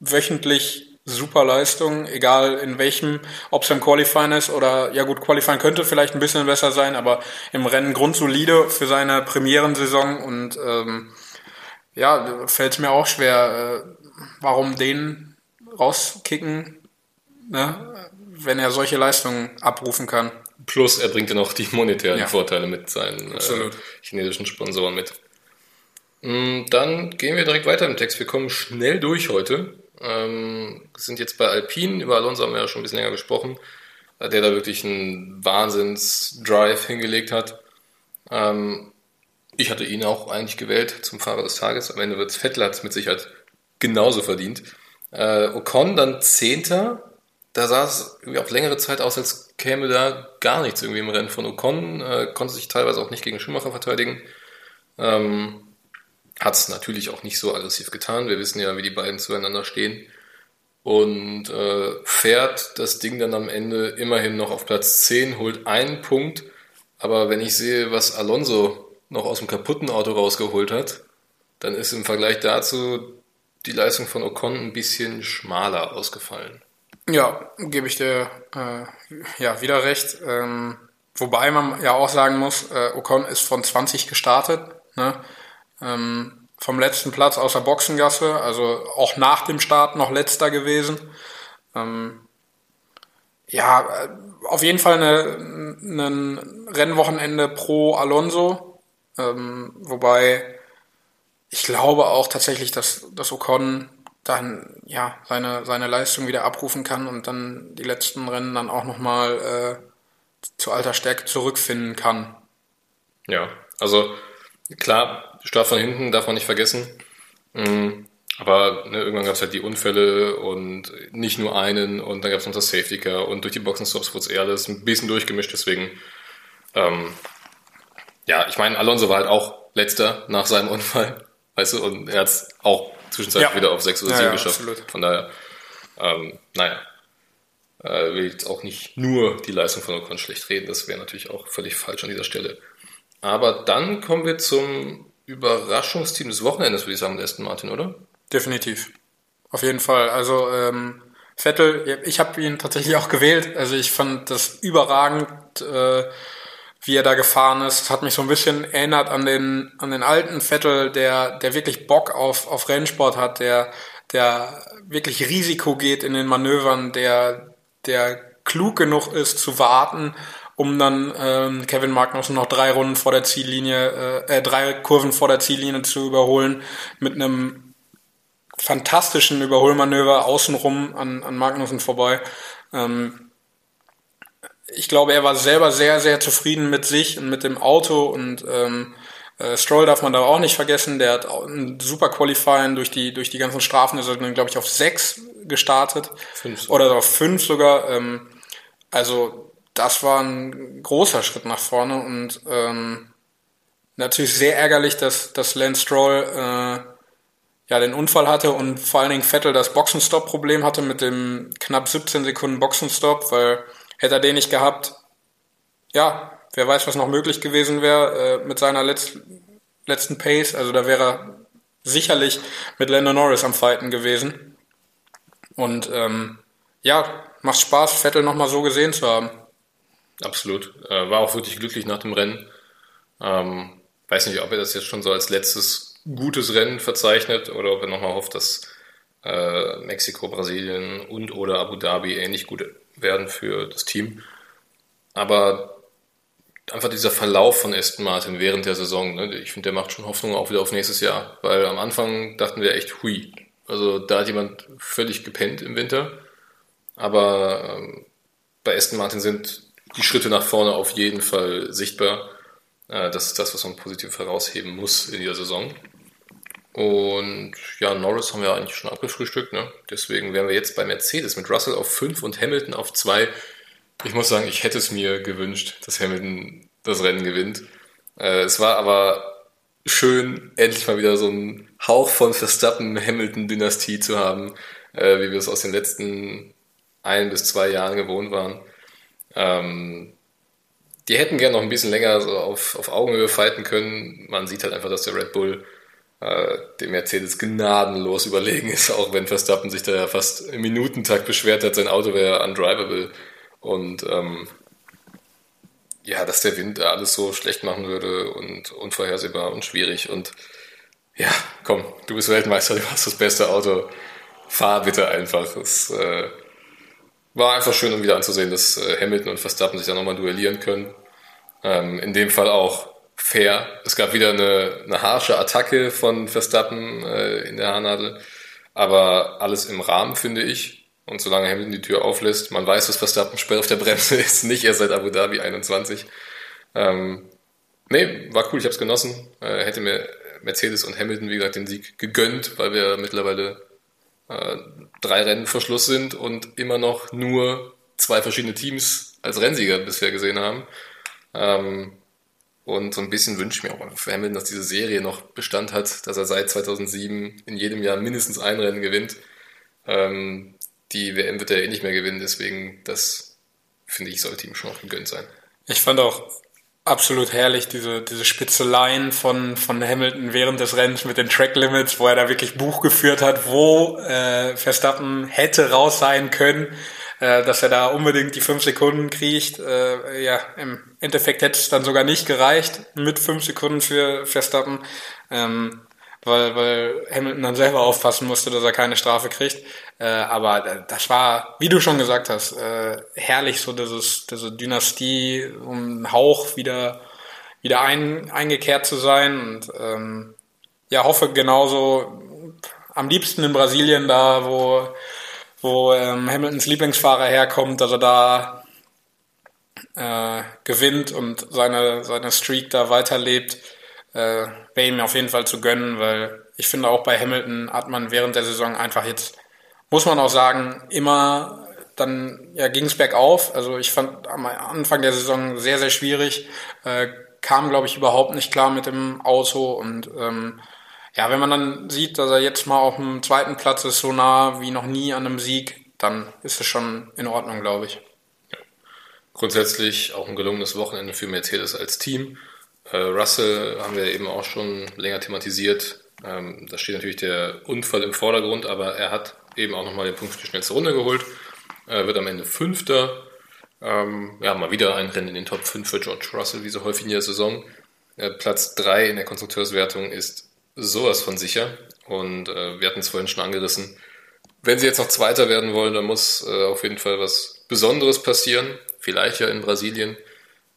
wöchentlich super Leistungen, egal in welchem, ob es im Qualifying ist oder ja gut, Qualifying könnte vielleicht ein bisschen besser sein, aber im Rennen grundsolide für seine Premierensaison und ähm, ja, fällt es mir auch schwer, äh, warum den rauskicken, ne, wenn er solche Leistungen abrufen kann. Plus er bringt ja noch die monetären ja. Vorteile mit seinen äh, chinesischen Sponsoren mit. Mm, dann gehen wir direkt weiter im Text. Wir kommen schnell durch heute. Ähm, sind jetzt bei Alpine. Über Alonso haben wir ja schon ein bisschen länger gesprochen, der da wirklich einen Wahnsinns-Drive hingelegt hat. Ähm, ich hatte ihn auch eigentlich gewählt zum Fahrer des Tages. Am Ende wird es Vettel hat es mit Sicherheit genauso verdient. Äh, Ocon dann Zehnter. Da sah es irgendwie auch längere Zeit aus, als käme da gar nichts irgendwie im Rennen von Ocon. Äh, konnte sich teilweise auch nicht gegen Schumacher verteidigen. Ähm, hat es natürlich auch nicht so aggressiv getan. Wir wissen ja, wie die beiden zueinander stehen. Und äh, fährt das Ding dann am Ende immerhin noch auf Platz 10, holt einen Punkt. Aber wenn ich sehe, was Alonso noch aus dem kaputten Auto rausgeholt hat, dann ist im Vergleich dazu die Leistung von Ocon ein bisschen schmaler ausgefallen. Ja, gebe ich dir äh, ja wieder recht. Ähm, wobei man ja auch sagen muss, äh, Ocon ist von 20 gestartet, ne? ähm, vom letzten Platz aus der Boxengasse, also auch nach dem Start noch letzter gewesen. Ähm, ja, äh, auf jeden Fall ein Rennwochenende pro Alonso. Ähm, wobei ich glaube auch tatsächlich, dass, dass Ocon dann ja seine, seine Leistung wieder abrufen kann und dann die letzten Rennen dann auch nochmal äh, zu alter Stärke zurückfinden kann. Ja, also klar, Start von hinten darf man nicht vergessen. Mhm. Aber ne, irgendwann gab es halt die Unfälle und nicht nur einen und dann gab es noch das Safety Car und durch die Boxenstops wurde es eher alles ein bisschen durchgemischt, deswegen ähm, ja, ich meine, Alonso war halt auch letzter nach seinem Unfall, weißt du, und er hat es auch zwischenzeitlich ja. wieder auf 6 oder 7 ja, geschafft. Absolut. Von daher, ähm, naja, äh, will jetzt auch nicht nur die Leistung von Ocon schlecht reden, das wäre natürlich auch völlig falsch an dieser Stelle. Aber dann kommen wir zum Überraschungsteam des Wochenendes, würde ich sagen, Aston Martin, oder? Definitiv. Auf jeden Fall. Also ähm, Vettel, ich habe ihn tatsächlich auch gewählt. Also ich fand das überragend, äh, wie er da gefahren ist. Hat mich so ein bisschen erinnert an den an den alten Vettel, der der wirklich Bock auf auf Rennsport hat, der der wirklich Risiko geht in den Manövern, der der klug genug ist zu warten, um dann ähm, Kevin Magnussen noch drei Runden vor der Ziellinie, äh, äh, drei Kurven vor der Ziellinie zu überholen mit einem fantastischen Überholmanöver außenrum an, an Magnussen vorbei. Ähm, ich glaube, er war selber sehr, sehr zufrieden mit sich und mit dem Auto und ähm, äh, Stroll darf man da auch nicht vergessen, der hat ein super Qualifying durch die, durch die ganzen Strafen, ist er dann, glaube ich, auf sechs gestartet. Fünf. Oder auf fünf sogar. Ähm, also das war ein großer Schritt nach vorne und ähm, natürlich sehr ärgerlich, dass, dass Lance Stroll äh, ja den Unfall hatte und vor allen Dingen Vettel das Boxenstopp-Problem hatte mit dem knapp 17 Sekunden Boxenstopp, weil hätte er den nicht gehabt, ja, wer weiß, was noch möglich gewesen wäre äh, mit seiner Letz letzten Pace. Also da wäre er sicherlich mit Lando Norris am Fighten gewesen. Und ähm, ja, macht Spaß, Vettel nochmal so gesehen zu haben. Absolut. Äh, war auch wirklich glücklich nach dem Rennen. Ähm, weiß nicht, ob er das jetzt schon so als letztes gutes Rennen verzeichnet oder ob er nochmal hofft, dass äh, Mexiko, Brasilien und oder Abu Dhabi ähnlich gut werden für das Team. Aber einfach dieser Verlauf von Aston Martin während der Saison, ne, ich finde, der macht schon Hoffnung auch wieder auf nächstes Jahr, weil am Anfang dachten wir echt, hui, also da hat jemand völlig gepennt im Winter, aber ähm, bei Aston Martin sind die Schritte nach vorne auf jeden Fall sichtbar. Äh, das ist das, was man positiv herausheben muss in dieser Saison. Und ja, Norris haben wir eigentlich schon abgefrühstückt. Ne? Deswegen wären wir jetzt bei Mercedes mit Russell auf 5 und Hamilton auf 2. Ich muss sagen, ich hätte es mir gewünscht, dass Hamilton das Rennen gewinnt. Äh, es war aber schön, endlich mal wieder so einen Hauch von Verstappen-Hamilton-Dynastie zu haben, äh, wie wir es aus den letzten ein bis zwei Jahren gewohnt waren. Ähm, die hätten gern noch ein bisschen länger so auf, auf Augenhöhe fighten können. Man sieht halt einfach, dass der Red Bull äh, dem Mercedes gnadenlos überlegen ist, auch wenn Verstappen sich da ja fast im Minutentakt beschwert hat, sein Auto wäre undrivable. Und ähm, ja, dass der Wind alles so schlecht machen würde und unvorhersehbar und schwierig. Und ja, komm, du bist Weltmeister, du hast das beste Auto. Fahr bitte einfach. Es äh, war einfach schön, um wieder anzusehen, dass äh, Hamilton und Verstappen sich da nochmal duellieren können. Ähm, in dem Fall auch fair. Es gab wieder eine, eine harsche Attacke von Verstappen äh, in der Haarnadel, aber alles im Rahmen, finde ich. Und solange Hamilton die Tür auflässt, man weiß, dass Verstappen schwer auf der Bremse ist, nicht erst seit Abu Dhabi 21. Ähm, nee, war cool, ich habe es genossen. Äh, hätte mir Mercedes und Hamilton, wie gesagt, den Sieg gegönnt, weil wir mittlerweile äh, drei Rennen vor Schluss sind und immer noch nur zwei verschiedene Teams als Rennsieger bisher gesehen haben. Ähm, und so ein bisschen wünsche ich mir auch für Hamilton, dass diese Serie noch Bestand hat, dass er seit 2007 in jedem Jahr mindestens ein Rennen gewinnt. Ähm, die WM wird er eh nicht mehr gewinnen, deswegen das finde ich sollte ihm schon auch gegönnt sein. Ich fand auch absolut herrlich diese diese Spitzeleien von von Hamilton während des Rennens mit den Track Limits, wo er da wirklich Buch geführt hat, wo äh, Verstappen hätte raus sein können äh, dass er da unbedingt die fünf Sekunden kriegt. Äh, ja, im Endeffekt hätte es dann sogar nicht gereicht mit fünf Sekunden für Verstappen, ähm, weil, weil Hamilton dann selber aufpassen musste, dass er keine Strafe kriegt. Äh, aber das war, wie du schon gesagt hast, äh, herrlich, so dieses, diese Dynastie, um einen Hauch wieder, wieder ein, eingekehrt zu sein. Und ähm, ja, hoffe genauso am liebsten in Brasilien, da wo wo ähm, Hamiltons Lieblingsfahrer herkommt, dass er da äh, gewinnt und seine, seine Streak da weiterlebt, äh, wäre ihm auf jeden Fall zu gönnen, weil ich finde auch bei Hamilton hat man während der Saison einfach jetzt, muss man auch sagen, immer dann ja, ging es bergauf. Also ich fand am Anfang der Saison sehr, sehr schwierig. Äh, kam, glaube ich, überhaupt nicht klar mit dem Auto. Und ähm, ja, wenn man dann sieht, dass er jetzt mal auf dem zweiten Platz ist, so nah wie noch nie an einem Sieg, dann ist es schon in Ordnung, glaube ich. Ja. Grundsätzlich auch ein gelungenes Wochenende für Mercedes als Team. Äh, Russell haben wir eben auch schon länger thematisiert. Ähm, da steht natürlich der Unfall im Vordergrund, aber er hat eben auch nochmal den Punkt für die schnellste Runde geholt. Er wird am Ende Fünfter. Ähm, ja, mal wieder ein Rennen in den Top 5 für George Russell, wie so häufig in der Saison. Äh, Platz 3 in der Konstrukteurswertung ist sowas von sicher. Und äh, wir hatten es vorhin schon angerissen. Wenn sie jetzt noch Zweiter werden wollen, dann muss äh, auf jeden Fall was Besonderes passieren. Vielleicht ja in Brasilien.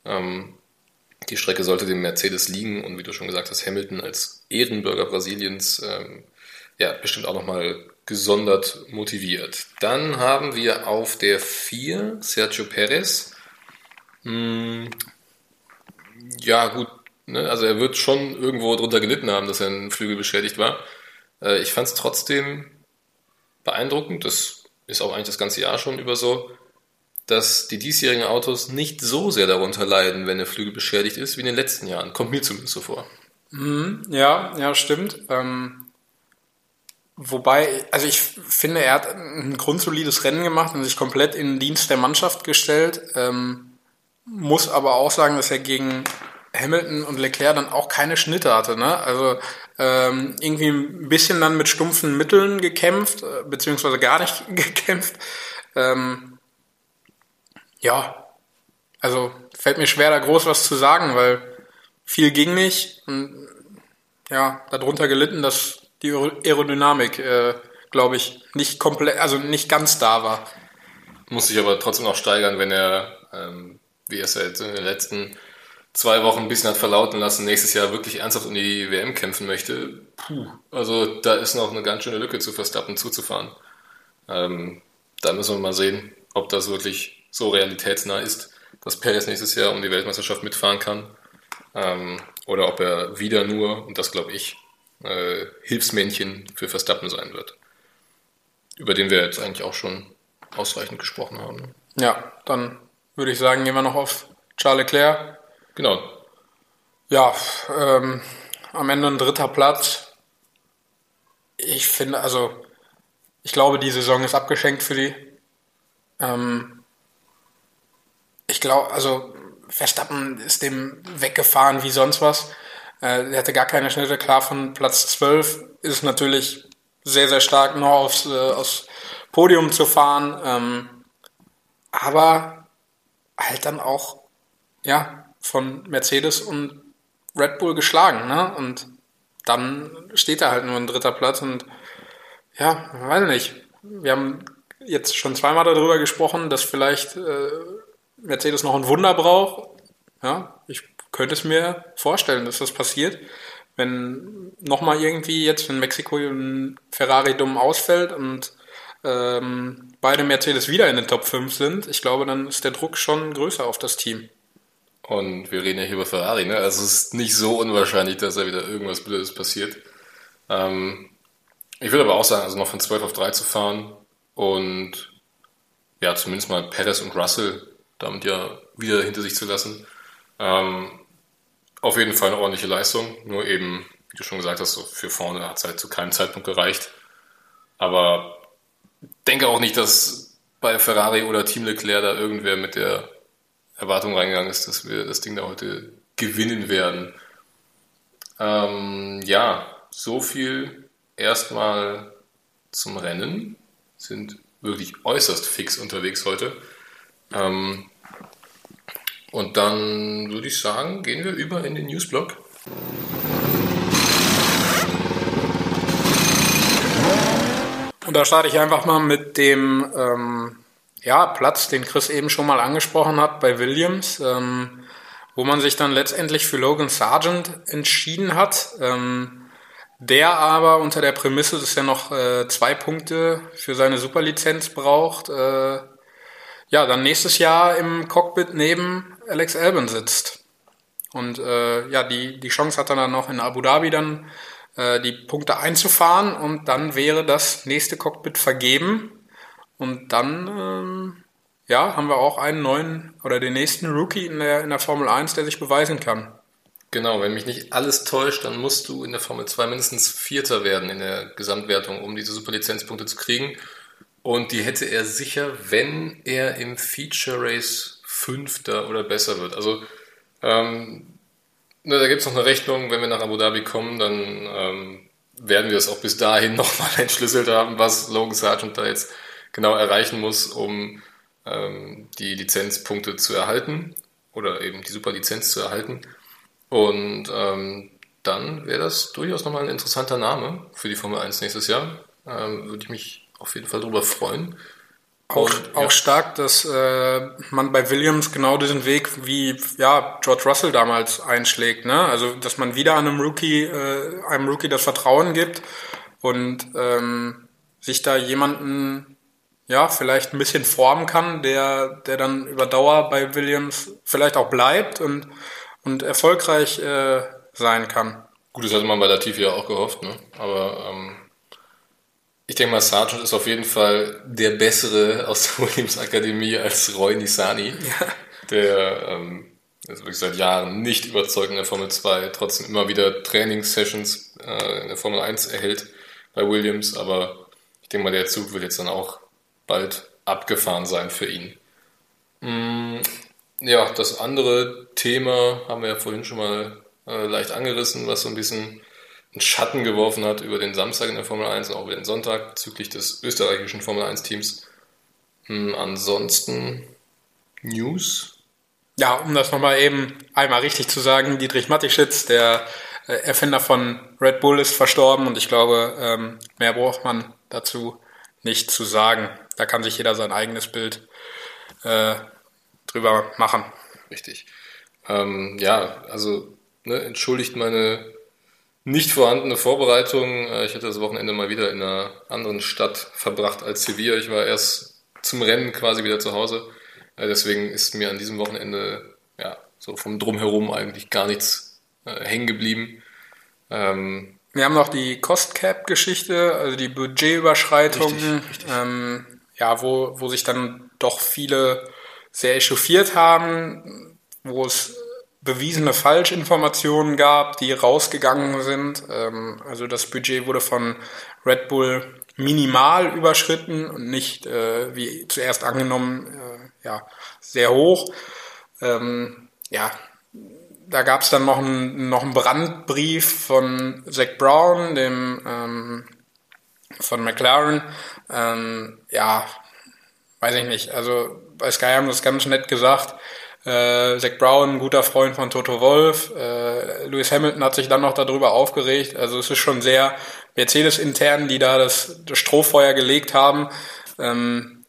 Ähm, die Strecke sollte dem Mercedes liegen und wie du schon gesagt hast, Hamilton als Ehrenbürger Brasiliens ähm, ja bestimmt auch nochmal gesondert motiviert. Dann haben wir auf der 4 Sergio Perez. Hm, ja, gut, ne? also er wird schon irgendwo drunter gelitten haben, dass sein Flügel beschädigt war. Äh, ich fand es trotzdem beeindruckend, das ist auch eigentlich das ganze Jahr schon über so, dass die diesjährigen Autos nicht so sehr darunter leiden, wenn der Flügel beschädigt ist, wie in den letzten Jahren. Kommt mir zumindest so vor. Mhm, ja, ja, stimmt. Ähm, Wobei, also ich finde, er hat ein grundsolides Rennen gemacht und sich komplett in den Dienst der Mannschaft gestellt. Ähm, muss aber auch sagen, dass er gegen Hamilton und Leclerc dann auch keine Schnitte hatte. Ne? Also ähm, irgendwie ein bisschen dann mit stumpfen Mitteln gekämpft, äh, beziehungsweise gar nicht gekämpft. Ähm, ja, also fällt mir schwer, da groß was zu sagen, weil viel ging nicht und ja, darunter gelitten, dass die Aerodynamik, äh, glaube ich, nicht komplett, also nicht ganz da war. Muss sich aber trotzdem noch steigern, wenn er, ähm, wie er es ja jetzt in den letzten zwei Wochen ein bisschen hat verlauten lassen, nächstes Jahr wirklich ernsthaft um die WM kämpfen möchte. Puh, also da ist noch eine ganz schöne Lücke zu Verstappen zuzufahren. Ähm, da müssen wir mal sehen, ob das wirklich so realitätsnah ist, dass Perez nächstes Jahr um die Weltmeisterschaft mitfahren kann. Ähm, oder ob er wieder nur, und das glaube ich, äh, Hilfsmännchen für Verstappen sein wird. Über den wir jetzt eigentlich auch schon ausreichend gesprochen haben. Ja, dann würde ich sagen, gehen wir noch auf Charles Leclerc. Genau. Ja, ähm, am Ende ein dritter Platz. Ich finde, also, ich glaube, die Saison ist abgeschenkt für die. Ähm, ich glaube, also, Verstappen ist dem weggefahren wie sonst was. Äh, er hatte gar keine Schnitte. Klar, von Platz 12 ist natürlich sehr, sehr stark, noch aufs, äh, aufs Podium zu fahren. Ähm, aber halt dann auch, ja, von Mercedes und Red Bull geschlagen, ne? Und dann steht er halt nur ein dritter Platz und ja, weiß nicht. Wir haben jetzt schon zweimal darüber gesprochen, dass vielleicht äh, Mercedes noch ein Wunder braucht. Ja, ich könnte es mir vorstellen, dass das passiert. Wenn nochmal irgendwie jetzt in Mexiko ein Ferrari dumm ausfällt und ähm, beide Mercedes wieder in den Top 5 sind, ich glaube, dann ist der Druck schon größer auf das Team. Und wir reden ja hier über Ferrari, ne? Also es ist nicht so unwahrscheinlich, dass da wieder irgendwas Blödes passiert. Ähm, ich würde aber auch sagen, also noch von 12 auf 3 zu fahren und ja, zumindest mal Perez und Russell damit ja wieder hinter sich zu lassen. Ähm, auf jeden Fall eine ordentliche Leistung, nur eben, wie du schon gesagt hast, so für vorne hat es halt zu keinem Zeitpunkt gereicht. Aber denke auch nicht, dass bei Ferrari oder Team Leclerc da irgendwer mit der Erwartung reingegangen ist, dass wir das Ding da heute gewinnen werden. Ähm, ja, so viel erstmal zum Rennen. Sind wirklich äußerst fix unterwegs heute. Ähm, und dann würde ich sagen, gehen wir über in den Newsblog. Und da starte ich einfach mal mit dem ähm, ja, Platz, den Chris eben schon mal angesprochen hat bei Williams, ähm, wo man sich dann letztendlich für Logan Sargent entschieden hat. Ähm, der aber unter der Prämisse, dass er noch äh, zwei Punkte für seine Superlizenz braucht, äh, ja, dann nächstes Jahr im Cockpit neben Alex Albon sitzt. Und äh, ja, die, die Chance hat er dann noch in Abu Dhabi dann äh, die Punkte einzufahren und dann wäre das nächste Cockpit vergeben und dann ähm, ja, haben wir auch einen neuen oder den nächsten Rookie in der, in der Formel 1, der sich beweisen kann. Genau, wenn mich nicht alles täuscht, dann musst du in der Formel 2 mindestens Vierter werden in der Gesamtwertung, um diese Superlizenzpunkte zu kriegen. Und die hätte er sicher, wenn er im Feature Race Fünfter oder besser wird. Also ähm, ne, da gibt es noch eine Rechnung, wenn wir nach Abu Dhabi kommen, dann ähm, werden wir es auch bis dahin nochmal entschlüsselt haben, was Logan Sargent da jetzt genau erreichen muss, um ähm, die Lizenzpunkte zu erhalten oder eben die Superlizenz zu erhalten. Und ähm, dann wäre das durchaus nochmal ein interessanter Name für die Formel 1 nächstes Jahr. Ähm, würde ich mich auf jeden Fall darüber freuen. Auch, Und, auch ja. stark, dass äh, man bei Williams genau diesen Weg wie ja, George Russell damals einschlägt. Ne? Also, dass man wieder einem Rookie, äh, einem Rookie das Vertrauen gibt und ähm, sich da jemanden ja, vielleicht ein bisschen formen kann, der, der dann über Dauer bei Williams vielleicht auch bleibt und, und erfolgreich äh, sein kann. Gut, das hatte man bei Latifi ja auch gehofft, ne? aber ähm, ich denke mal, Sargent ist auf jeden Fall der Bessere aus der Williams Akademie als Roy Nisani, ja. der ähm, also wirklich seit Jahren nicht überzeugt in der Formel 2, trotzdem immer wieder Trainingssessions äh, in der Formel 1 erhält bei Williams, aber ich denke mal, der Zug wird jetzt dann auch bald abgefahren sein für ihn. Mm, ja, das andere Thema haben wir ja vorhin schon mal äh, leicht angerissen, was so ein bisschen einen Schatten geworfen hat über den Samstag in der Formel 1 und auch über den Sonntag bezüglich des österreichischen Formel 1 Teams. Mm, ansonsten News. Ja, um das nochmal eben einmal richtig zu sagen, Dietrich Mattischitz, der äh, Erfinder von Red Bull, ist verstorben und ich glaube, ähm, mehr braucht man dazu nicht zu sagen. Da kann sich jeder sein eigenes Bild äh, drüber machen. Richtig. Ähm, ja, also ne, entschuldigt meine nicht vorhandene Vorbereitung. Äh, ich hatte das Wochenende mal wieder in einer anderen Stadt verbracht als Sevilla. Ich war erst zum Rennen quasi wieder zu Hause. Äh, deswegen ist mir an diesem Wochenende ja so vom Drumherum eigentlich gar nichts äh, hängen geblieben. Ähm, wir haben noch die Cost Cap Geschichte, also die Budgetüberschreitungen. Ähm, ja, wo, wo sich dann doch viele sehr echauffiert haben, wo es bewiesene Falschinformationen gab, die rausgegangen sind. Ähm, also das Budget wurde von Red Bull minimal überschritten und nicht, äh, wie zuerst angenommen, äh, ja, sehr hoch. Ähm, ja, da gab es dann noch einen, noch einen Brandbrief von Zach Brown, dem ähm, von McLaren, ähm, ja, weiß ich nicht. Also bei Sky haben das ganz nett gesagt. Äh, Zach Brown, guter Freund von Toto Wolf. Äh, Lewis Hamilton hat sich dann noch darüber aufgeregt. Also es ist schon sehr Mercedes-intern, die da das, das Strohfeuer gelegt haben. Ähm,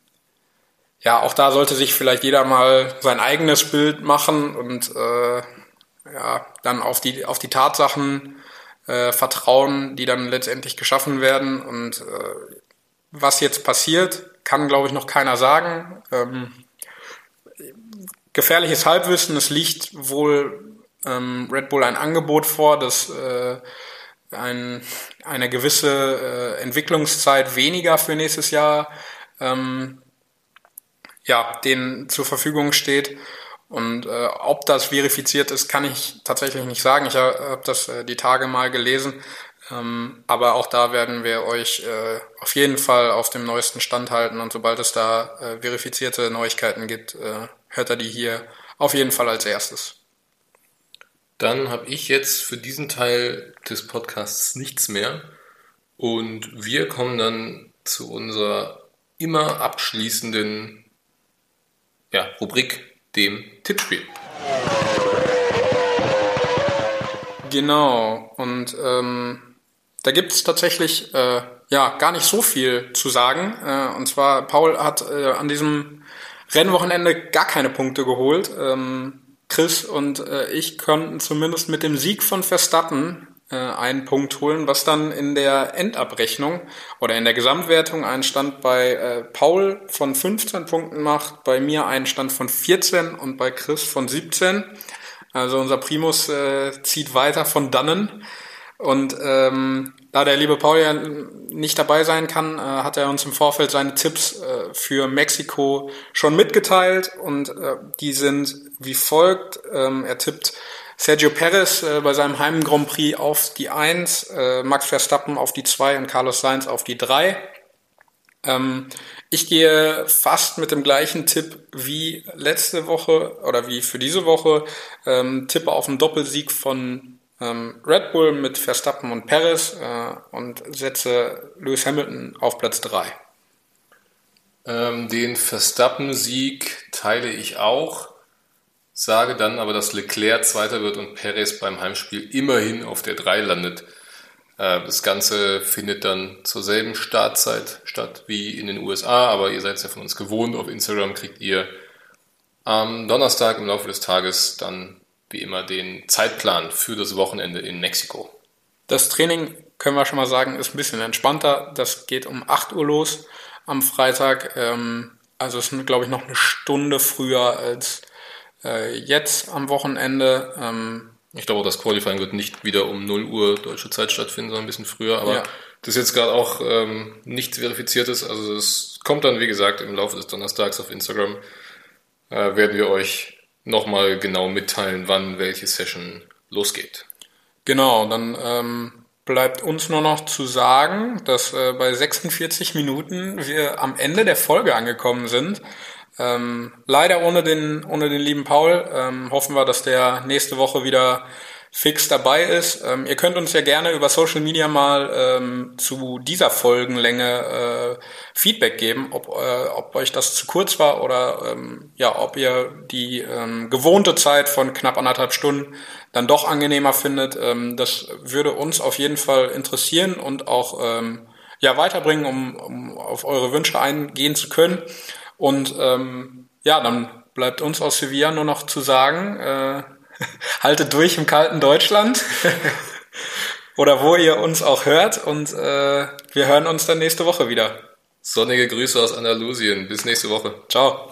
ja, auch da sollte sich vielleicht jeder mal sein eigenes Bild machen und äh, ja, dann auf die, auf die Tatsachen äh, vertrauen, die dann letztendlich geschaffen werden. Und äh, was jetzt passiert, kann, glaube ich, noch keiner sagen. Ähm, gefährliches Halbwissen, es liegt wohl ähm, Red Bull ein Angebot vor, das äh, ein, eine gewisse äh, Entwicklungszeit weniger für nächstes Jahr ähm, ja, denen zur Verfügung steht. Und äh, ob das verifiziert ist, kann ich tatsächlich nicht sagen. Ich habe das äh, die Tage mal gelesen. Ähm, aber auch da werden wir euch äh, auf jeden Fall auf dem neuesten Stand halten und sobald es da äh, verifizierte Neuigkeiten gibt, äh, hört er die hier auf jeden Fall als erstes. Dann habe ich jetzt für diesen Teil des Podcasts nichts mehr und wir kommen dann zu unserer immer abschließenden ja, Rubrik, dem Tippspiel. Genau, und ähm, da gibt es tatsächlich äh, ja gar nicht so viel zu sagen. Äh, und zwar, Paul hat äh, an diesem Rennwochenende gar keine Punkte geholt. Ähm, Chris und äh, ich konnten zumindest mit dem Sieg von Verstappen einen Punkt holen, was dann in der Endabrechnung oder in der Gesamtwertung einen Stand bei äh, Paul von 15 Punkten macht, bei mir einen Stand von 14 und bei Chris von 17. Also unser Primus äh, zieht weiter von dannen. Und ähm, da der liebe Paul ja nicht dabei sein kann, äh, hat er uns im Vorfeld seine Tipps äh, für Mexiko schon mitgeteilt und äh, die sind wie folgt. Ähm, er tippt Sergio Perez äh, bei seinem Heim Grand Prix auf die 1, äh, Max Verstappen auf die 2 und Carlos Sainz auf die 3. Ähm, ich gehe fast mit dem gleichen Tipp wie letzte Woche oder wie für diese Woche. Ähm, tippe auf einen Doppelsieg von ähm, Red Bull mit Verstappen und Perez äh, und setze Lewis Hamilton auf Platz 3. Ähm, den Verstappen-Sieg teile ich auch, sage dann aber, dass Leclerc Zweiter wird und Perez beim Heimspiel immerhin auf der 3 landet. Äh, das Ganze findet dann zur selben Startzeit statt wie in den USA, aber ihr seid es ja von uns gewohnt. Auf Instagram kriegt ihr am Donnerstag im Laufe des Tages dann wie immer den Zeitplan für das Wochenende in Mexiko. Das Training, können wir schon mal sagen, ist ein bisschen entspannter. Das geht um 8 Uhr los am Freitag. Ähm, also ist, glaube ich, noch eine Stunde früher als äh, jetzt am Wochenende. Ähm, ich glaube, das Qualifying wird nicht wieder um 0 Uhr deutsche Zeit stattfinden, sondern ein bisschen früher. Aber ja. das ist jetzt gerade auch ähm, nichts Verifiziertes. Also es kommt dann, wie gesagt, im Laufe des Donnerstags auf Instagram. Äh, werden wir euch nochmal genau mitteilen, wann welche Session losgeht. Genau, dann ähm, bleibt uns nur noch zu sagen, dass äh, bei 46 Minuten wir am Ende der Folge angekommen sind. Ähm, leider ohne den, ohne den lieben Paul. Ähm, hoffen wir, dass der nächste Woche wieder fix dabei ist. Ähm, ihr könnt uns ja gerne über Social Media mal ähm, zu dieser Folgenlänge äh, Feedback geben, ob, äh, ob euch das zu kurz war oder ähm, ja, ob ihr die ähm, gewohnte Zeit von knapp anderthalb Stunden dann doch angenehmer findet. Ähm, das würde uns auf jeden Fall interessieren und auch ähm, ja weiterbringen, um, um auf eure Wünsche eingehen zu können. Und ähm, ja, dann bleibt uns aus Sevilla nur noch zu sagen, äh, haltet durch im kalten Deutschland. Oder wo ihr uns auch hört. Und äh, wir hören uns dann nächste Woche wieder. Sonnige Grüße aus Andalusien. Bis nächste Woche. Ciao.